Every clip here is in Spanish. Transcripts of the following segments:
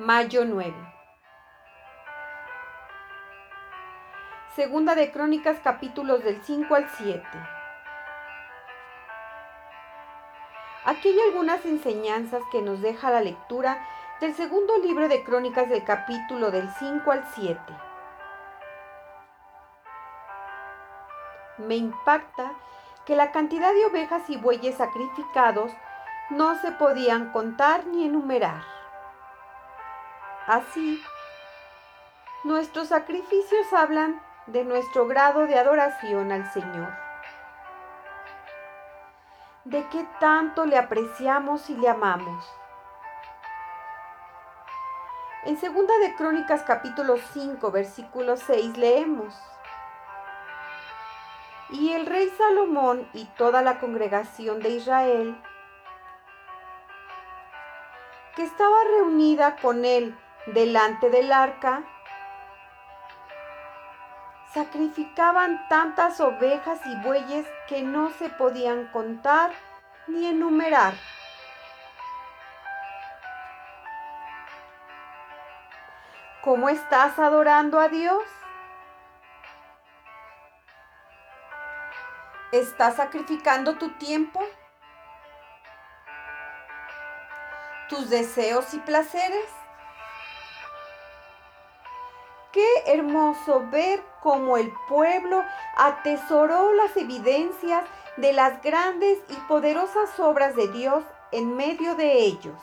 Mayo 9. Segunda de Crónicas capítulos del 5 al 7. Aquí hay algunas enseñanzas que nos deja la lectura del segundo libro de Crónicas del capítulo del 5 al 7. Me impacta que la cantidad de ovejas y bueyes sacrificados no se podían contar ni enumerar. Así, nuestros sacrificios hablan de nuestro grado de adoración al Señor. De qué tanto le apreciamos y le amamos. En segunda de Crónicas capítulo 5 versículo 6 leemos. Y el rey Salomón y toda la congregación de Israel, que estaba reunida con él delante del arca, sacrificaban tantas ovejas y bueyes que no se podían contar ni enumerar. ¿Cómo estás adorando a Dios? ¿Estás sacrificando tu tiempo? ¿Tus deseos y placeres? Qué hermoso ver cómo el pueblo atesoró las evidencias de las grandes y poderosas obras de Dios en medio de ellos.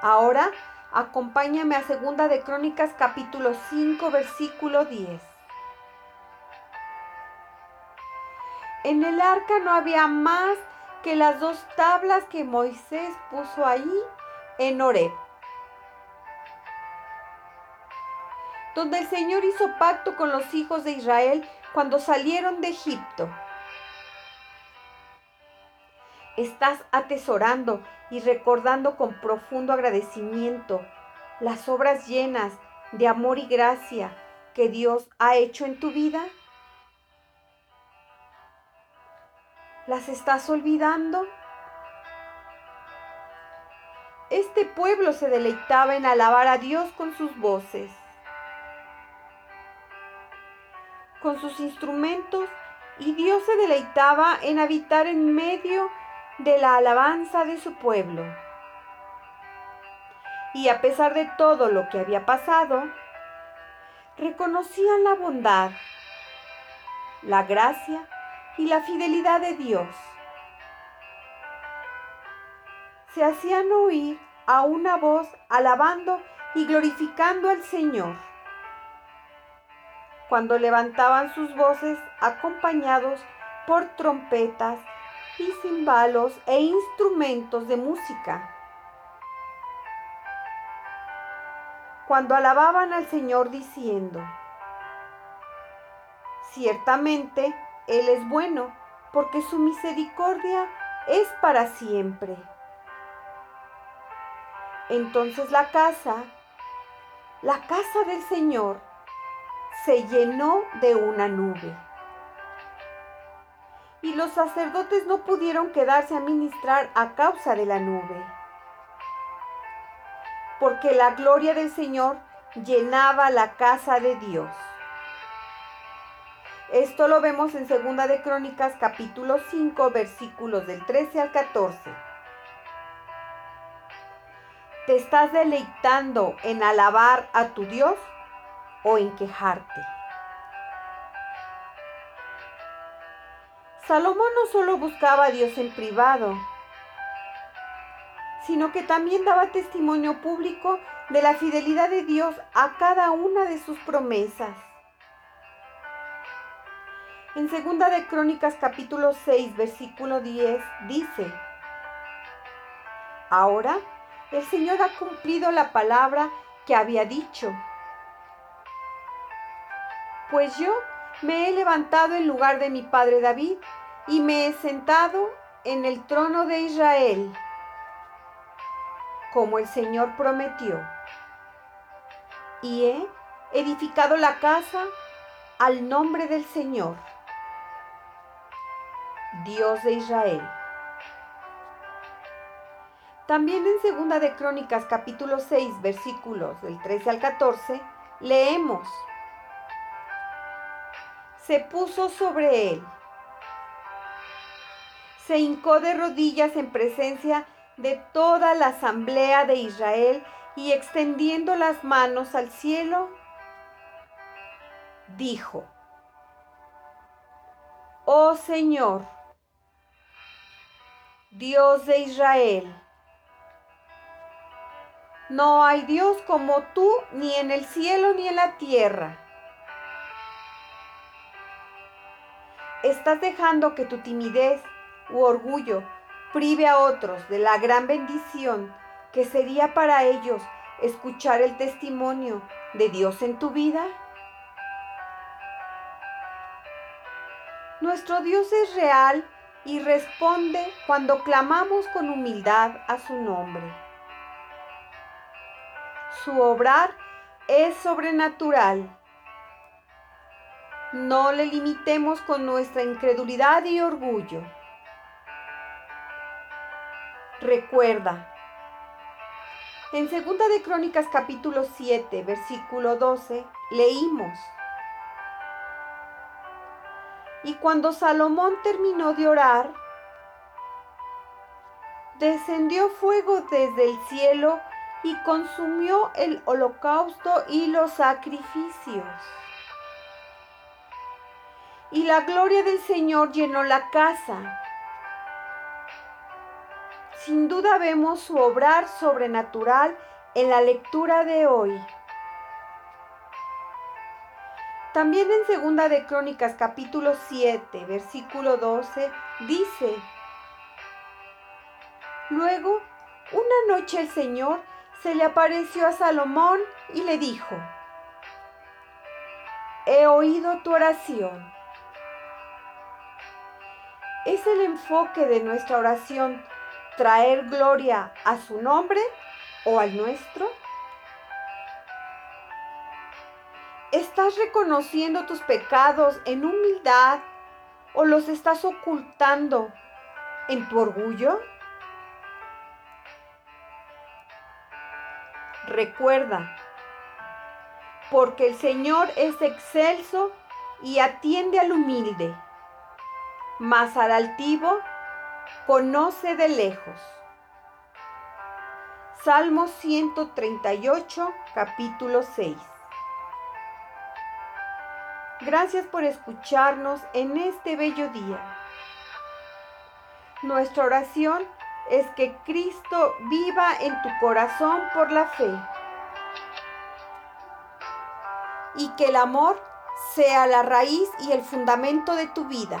Ahora acompáñame a Segunda de Crónicas capítulo 5 versículo 10. En el arca no había más que las dos tablas que Moisés puso ahí en Horeb. Donde el Señor hizo pacto con los hijos de Israel cuando salieron de Egipto. Estás atesorando y recordando con profundo agradecimiento las obras llenas de amor y gracia que Dios ha hecho en tu vida. ¿Las estás olvidando? Este pueblo se deleitaba en alabar a Dios con sus voces. Con sus instrumentos y Dios se deleitaba en habitar en medio de la alabanza de su pueblo. Y a pesar de todo lo que había pasado, reconocían la bondad, la gracia y la fidelidad de Dios. Se hacían oír a una voz alabando y glorificando al Señor cuando levantaban sus voces acompañados por trompetas y cimbalos e instrumentos de música. Cuando alababan al Señor diciendo, ciertamente Él es bueno, porque su misericordia es para siempre. Entonces la casa, la casa del Señor, se llenó de una nube. Y los sacerdotes no pudieron quedarse a ministrar a causa de la nube, porque la gloria del Señor llenaba la casa de Dios. Esto lo vemos en Segunda de Crónicas capítulo 5 versículos del 13 al 14. ¿Te estás deleitando en alabar a tu Dios? O en quejarte. Salomón no solo buscaba a Dios en privado, sino que también daba testimonio público de la fidelidad de Dios a cada una de sus promesas. En segunda de Crónicas capítulo 6 versículo 10 dice, Ahora el Señor ha cumplido la palabra que había dicho. Pues yo me he levantado en lugar de mi padre David y me he sentado en el trono de Israel, como el Señor prometió. Y he edificado la casa al nombre del Señor, Dios de Israel. También en Segunda de Crónicas capítulo 6 versículos del 13 al 14 leemos, se puso sobre él, se hincó de rodillas en presencia de toda la asamblea de Israel y extendiendo las manos al cielo, dijo, Oh Señor, Dios de Israel, no hay Dios como tú ni en el cielo ni en la tierra. Estás dejando que tu timidez u orgullo prive a otros de la gran bendición que sería para ellos escuchar el testimonio de Dios en tu vida. Nuestro Dios es real y responde cuando clamamos con humildad a su nombre su obrar es sobrenatural. No le limitemos con nuestra incredulidad y orgullo. Recuerda, en 2 de Crónicas capítulo 7, versículo 12, leímos, Y cuando Salomón terminó de orar, descendió fuego desde el cielo y consumió el holocausto y los sacrificios. Y la gloria del Señor llenó la casa. Sin duda vemos su obrar sobrenatural en la lectura de hoy. También en Segunda de Crónicas capítulo 7, versículo 12 dice: Luego, una noche el Señor se le apareció a Salomón y le dijo, he oído tu oración. ¿Es el enfoque de nuestra oración traer gloria a su nombre o al nuestro? ¿Estás reconociendo tus pecados en humildad o los estás ocultando en tu orgullo? Recuerda, porque el Señor es excelso y atiende al humilde, mas al altivo conoce de lejos. Salmo 138, capítulo 6. Gracias por escucharnos en este bello día. Nuestra oración es que Cristo viva en tu corazón por la fe y que el amor sea la raíz y el fundamento de tu vida